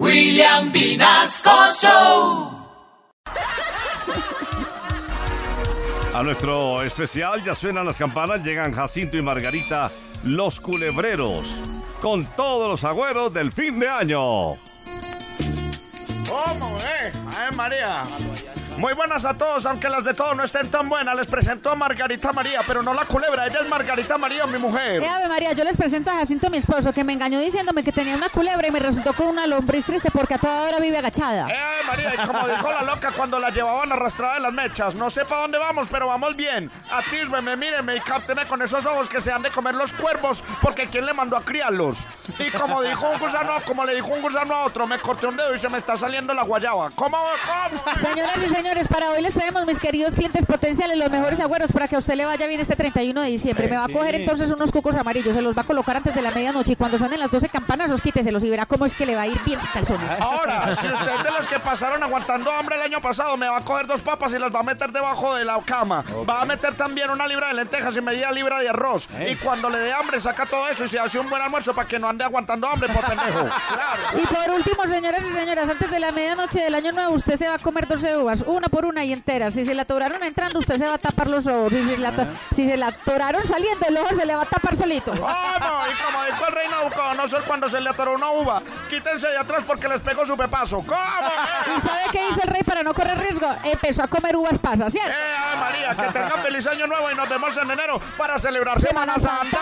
William Vinasco Show. A nuestro especial ya suenan las campanas, llegan Jacinto y Margarita, los culebreros, con todos los agüeros del fin de año. ¿Cómo, eh? Ay, María. Muy buenas a todos, aunque las de todos no estén tan buenas. Les presento a Margarita María, pero no la culebra. Ella es Margarita María, mi mujer. Eh, Ave María, yo les presento a Jacinto, mi esposo, que me engañó diciéndome que tenía una culebra y me resultó con una lombriz triste porque a toda hora vive agachada. Eh, Ave María, y como dijo la loca cuando la llevaban arrastrada de las mechas, no sé para dónde vamos, pero vamos bien. Atísbeme, míreme y cápteme con esos ojos que se han de comer los cuervos, porque ¿quién le mandó a criarlos? Y como dijo un gusano, como le dijo un gusano a otro, me corté un dedo y se me está saliendo la guayaba. ¿Cómo? ¿Cómo? Señoras y señores, para hoy les traemos, mis queridos clientes potenciales, los mejores agüeros para que a usted le vaya bien este 31 de diciembre. Me va a coger entonces unos cucos amarillos, se los va a colocar antes de la medianoche y cuando suenen las 12 campanas, los quíteselos y verá cómo es que le va a ir bien sin calzones. Ahora, si usted es de los que pasaron aguantando hambre el año pasado, me va a coger dos papas y las va a meter debajo de la cama. Va a meter también una libra de lentejas y media libra de arroz. Y cuando le dé hambre, saca todo eso y se hace un buen almuerzo para que no ande aguantando hambre, por pendejo. Claro. Y por último, señoras y señoras, antes de la medianoche del año nuevo, usted se va a comer 12 uvas, una por una y enteras. Si se la atoraron entrando, usted se va a tapar los ojos. Si se la, si se la atoraron saliendo, el ojo se le va a tapar solito. ¿Cómo? Y como dijo el rey Nabucodonosor cuando se le atoró una uva, quítense de atrás porque les pegó su pepazo. ¿Cómo? ¿Y sabe qué hizo el rey para no correr riesgo? Empezó a comer uvas pasas, ¿cierto? Eh, María, que tengan feliz año nuevo y nos vemos en enero para celebrar Semana Santa.